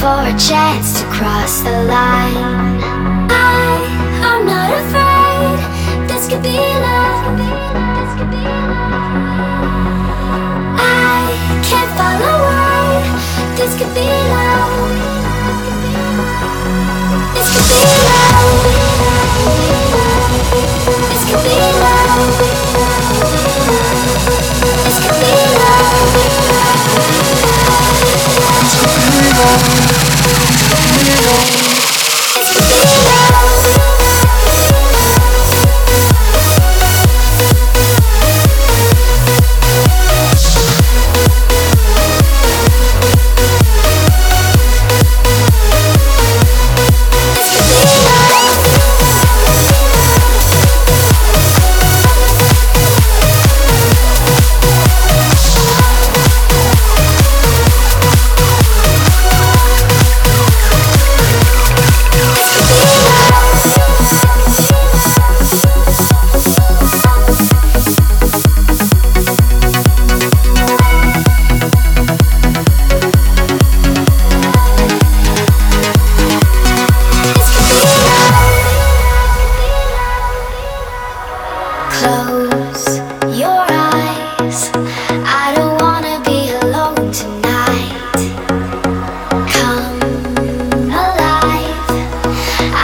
for a chance to cross the line.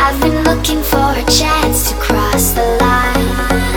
I've been looking for a chance to cross the line.